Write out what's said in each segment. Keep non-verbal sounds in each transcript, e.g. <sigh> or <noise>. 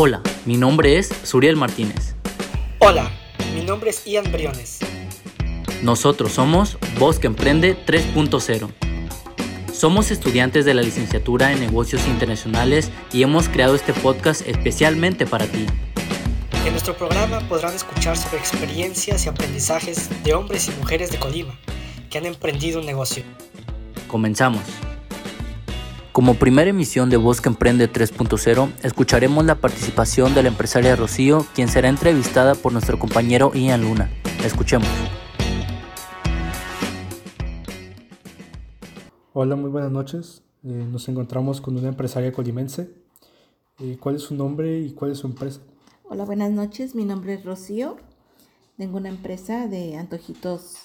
Hola, mi nombre es Suriel Martínez. Hola, mi nombre es Ian Briones. Nosotros somos Voz que Emprende 3.0. Somos estudiantes de la licenciatura en negocios internacionales y hemos creado este podcast especialmente para ti. En nuestro programa podrán escuchar sobre experiencias y aprendizajes de hombres y mujeres de Colima que han emprendido un negocio. Comenzamos. Como primera emisión de Voz que Emprende 3.0, escucharemos la participación de la empresaria Rocío, quien será entrevistada por nuestro compañero Ian Luna. Escuchemos. Hola, muy buenas noches. Eh, nos encontramos con una empresaria colimense. Eh, ¿Cuál es su nombre y cuál es su empresa? Hola, buenas noches. Mi nombre es Rocío. Tengo una empresa de antojitos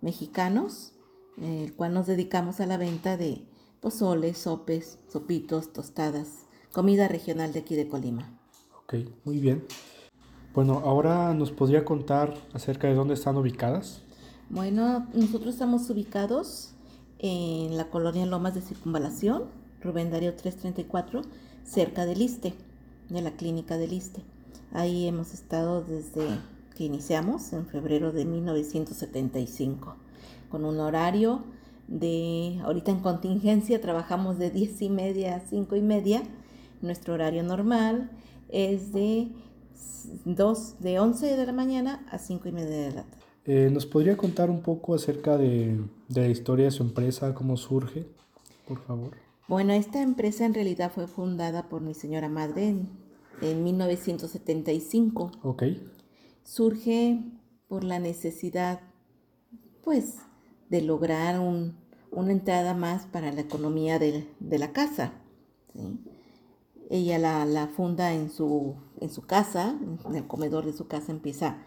mexicanos, el cual nos dedicamos a la venta de pozoles, sopes, sopitos, tostadas, comida regional de aquí de Colima. Ok, muy bien. Bueno, ahora nos podría contar acerca de dónde están ubicadas. Bueno, nosotros estamos ubicados en la colonia Lomas de Circunvalación, Rubén Darío 334, cerca del ISTE, de la clínica del ISTE. Ahí hemos estado desde que iniciamos en febrero de 1975, con un horario de, ahorita en contingencia trabajamos de 10 y media a 5 y media, nuestro horario normal es de, 2, de 11 de la mañana a 5 y media de la tarde. Eh, ¿Nos podría contar un poco acerca de, de la historia de su empresa, cómo surge, por favor? Bueno, esta empresa en realidad fue fundada por mi señora madre en, en 1975. Ok. Surge por la necesidad, pues, de lograr un, una entrada más para la economía de, de la casa. ¿sí? Ella la, la, funda en su, en su casa, en el comedor de su casa empieza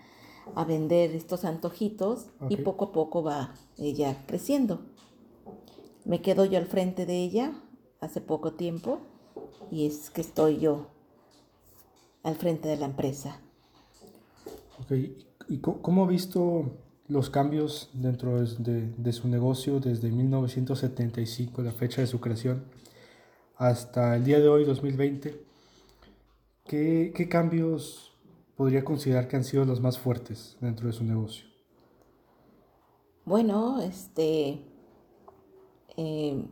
a vender estos antojitos okay. y poco a poco va ella creciendo. Me quedo yo al frente de ella hace poco tiempo y es que estoy yo al frente de la empresa. Ok, ¿y cómo ha visto los cambios dentro de, de, su negocio desde 1975, la fecha de su creación, hasta el día de hoy, 2020? ¿Qué, qué cambios podría considerar que han sido los más fuertes dentro de su negocio? Bueno, este, eh,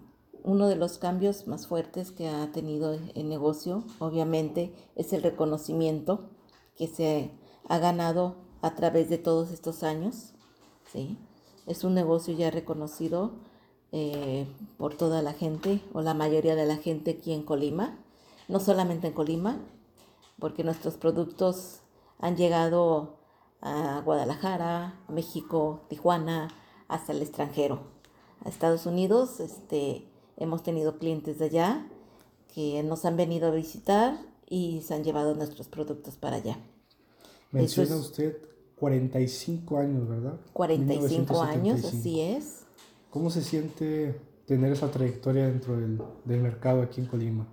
uno de los cambios más fuertes que ha tenido el negocio, obviamente, es el reconocimiento que se ha ganado a través de todos estos años. ¿Sí? Es un negocio ya reconocido eh, por toda la gente o la mayoría de la gente aquí en Colima, no solamente en Colima, porque nuestros productos han llegado a Guadalajara, a México, Tijuana, hasta el extranjero. A Estados Unidos este, hemos tenido clientes de allá que nos han venido a visitar y se han llevado nuestros productos para allá. Menciona es, usted 45 años, ¿verdad? 45 años, así es. ¿Cómo se siente tener esa trayectoria dentro del, del mercado aquí en Colima?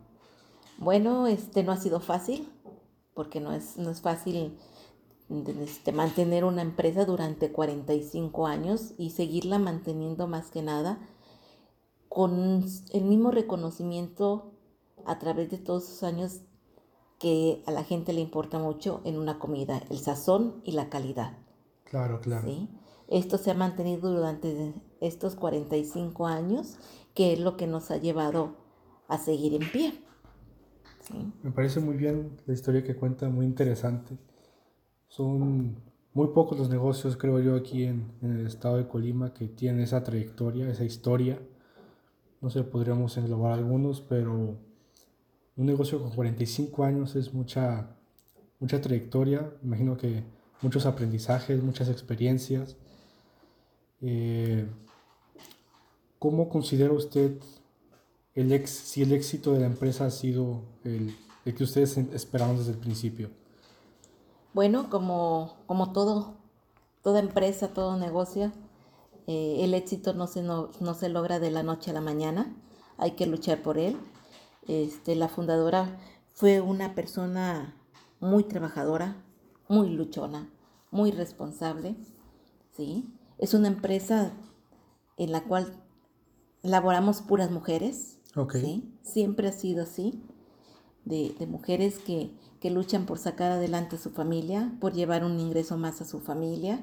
Bueno, este no ha sido fácil porque no es, no es fácil este, mantener una empresa durante 45 años y seguirla manteniendo más que nada con el mismo reconocimiento a través de todos esos años que a la gente le importa mucho en una comida, el sazón y la calidad. Claro, claro. ¿sí? Esto se ha mantenido durante estos 45 años, que es lo que nos ha llevado a seguir en pie. ¿sí? Me parece muy bien la historia que cuenta, muy interesante. Son muy pocos los negocios, creo yo, aquí en, en, el estado de Colima que tienen esa trayectoria, esa historia. No sé, podríamos englobar algunos, pero un negocio con 45 años es mucha, mucha trayectoria. Imagino que muchos aprendizajes, muchas experiencias. Eh, ¿Cómo considera usted el ex, si el éxito de la empresa ha sido el, que ustedes esperaban desde el principio? Bueno, como, como todo, toda empresa, todo negocio, eh, el éxito no se, no, no se logra de la noche a la mañana, hay que luchar por él. Este, la fundadora fue una persona muy trabajadora, muy luchona, muy responsable, ¿sí? Es una empresa en la cual laboramos puras mujeres, okay. ¿sí? Siempre ha sido así. de, mujeres que, que, luchan por sacar adelante a su familia, por llevar un ingreso más a su familia,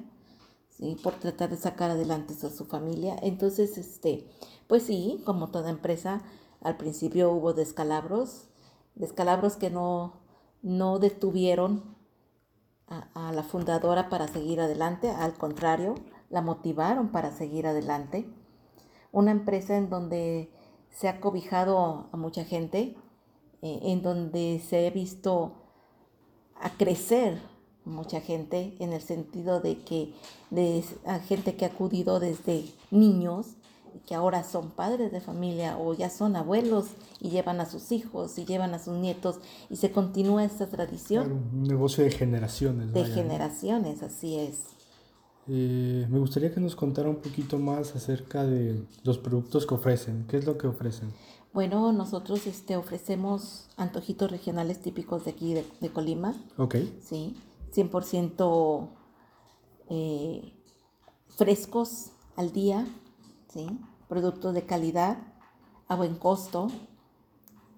¿sí? por tratar de sacar adelante a su familia. Entonces, este, pues sí, como toda empresa, al principio hubo descalabros, descalabros que no, no detuvieron a, a la fundadora para seguir adelante, al contrario, la motivaron para seguir adelante. Una empresa en donde se ha cobijado a mucha gente, eh, en donde se ha visto a crecer mucha gente en el sentido de que de gente que ha acudido desde niños que ahora son padres de familia o ya son abuelos y llevan a sus hijos y llevan a sus nietos y se continúa esta tradición. un negocio de generaciones. De generaciones, así es. Eh, me gustaría que nos contara un poquito más acerca de los productos que ofrecen. ¿Qué es lo que ofrecen? Bueno, nosotros este, ofrecemos antojitos regionales típicos de aquí, de, Colima. Ok. Sí, 100% eh, frescos al día, ¿sí? Productos de calidad, a buen costo,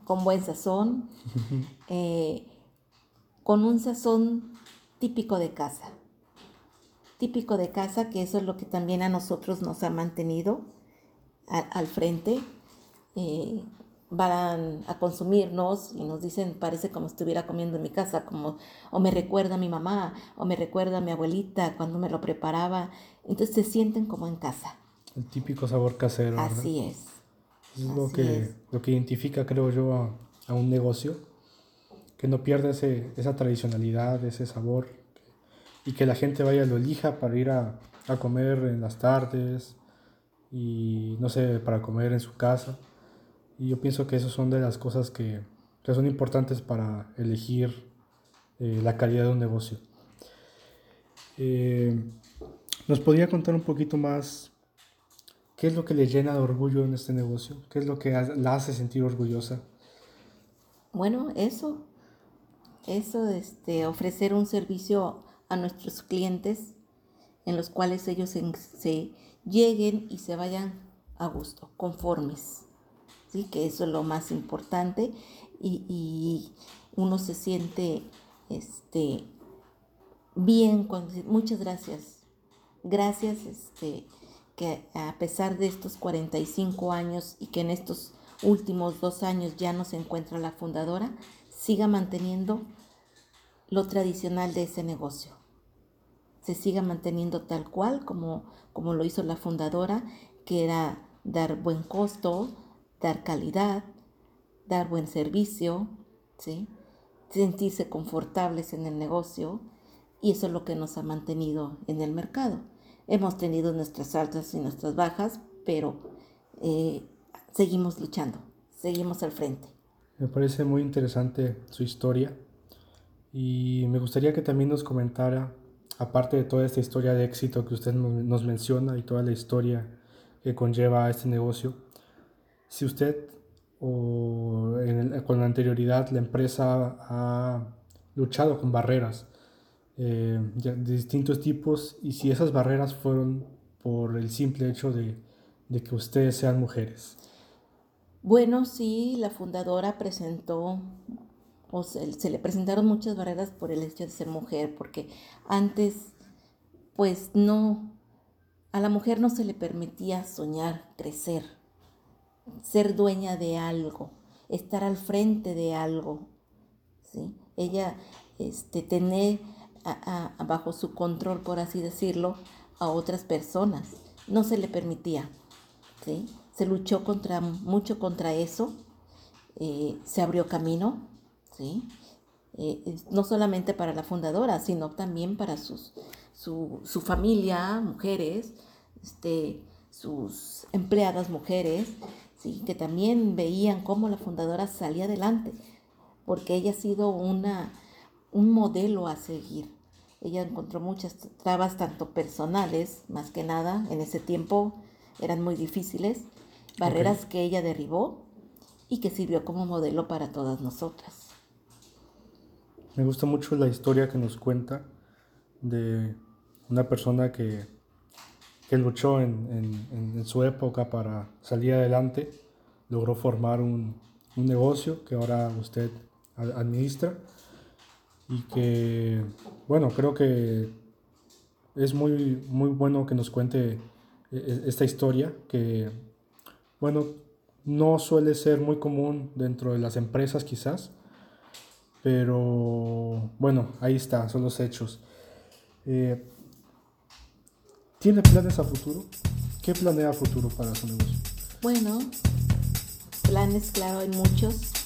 con buen sazón, <laughs> eh, con un sazón típico de casa. Típico de casa, que eso es lo que también a nosotros nos ha mantenido al frente eh, van a consumirnos y nos dicen, parece como estuviera comiendo en mi casa, como, o me recuerda a mi mamá, o me recuerda a mi abuelita cuando me lo preparaba. Entonces se sienten como en casa. El típico sabor casero. Así es. Es, lo, que, lo que identifica, creo yo, a, a un negocio, que no pierda ese, esa tradicionalidad, ese sabor, y que la gente vaya, lo elija para ir a, a comer en las tardes y, no sé, para comer en su casa y yo pienso que esas son de las cosas que, que son importantes para elegir eh, la calidad de un negocio. Eh, ¿Nos podría contar un poquito más qué es lo que le llena de orgullo en este negocio? ¿Qué es lo que la hace sentir orgullosa? Bueno, eso, eso, este, ofrecer un servicio a nuestros clientes en los cuales ellos se lleguen y se vayan a gusto, conformes que eso es lo más importante y, uno se siente este, bien muchas gracias, gracias este, que a pesar de estos 45 años y que en estos últimos dos años ya no se encuentra la fundadora, siga manteniendo lo tradicional de ese negocio. Se siga manteniendo tal cual como, como lo hizo la fundadora, que era dar buen costo, dar calidad, dar buen servicio, ¿sí? sentirse confortables en el negocio y eso es lo que nos ha mantenido en el mercado. Hemos tenido nuestras altas y nuestras bajas, pero eh, seguimos luchando, seguimos al frente. Me parece muy interesante su historia y me gustaría que también nos comentara, aparte de toda esta historia de éxito que usted nos menciona y toda la historia que conlleva este negocio, si usted o con la anterioridad la empresa ha luchado con barreras eh, de distintos tipos y si esas barreras fueron por el simple hecho de, que ustedes sean mujeres. Bueno, sí, la fundadora presentó, o se, le presentaron muchas barreras por el hecho de ser mujer, porque antes, pues no, a la mujer no se le permitía soñar, crecer ser dueña de algo, estar al frente de algo. ¿sí? Ella este, tener bajo su control, por así decirlo, a otras personas. No se le permitía. ¿sí? Se luchó contra, mucho contra eso. Eh, se abrió camino. ¿sí? Eh, no solamente para la fundadora, sino también para sus, su, su familia, mujeres, este, sus empleadas mujeres, que también veían cómo la fundadora salía adelante, porque ella ha sido una, un modelo a seguir. Ella encontró muchas trabas, tanto personales, más que nada, en ese tiempo eran muy difíciles, barreras que ella derribó y que sirvió como modelo para todas nosotras. Me gusta mucho la historia que nos cuenta de una persona que que luchó en, en, su época para salir adelante, logró formar un, un, negocio que ahora usted administra y que, bueno, creo que es muy, muy bueno que nos cuente e, e, esta historia que, bueno, no suele ser muy común dentro de las empresas quizás, pero bueno, ahí está, son los hechos. Eh, ¿Tiene planes a futuro? ¿Qué planea futuro para su negocio? Bueno, planes, claro, hay muchos.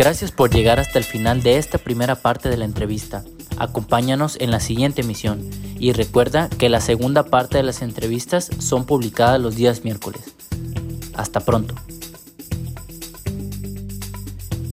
Gracias por llegar hasta el final de esta primera parte de la entrevista. Acompáñanos en la siguiente emisión y recuerda que la segunda parte de las entrevistas son publicadas los días miércoles. Hasta pronto.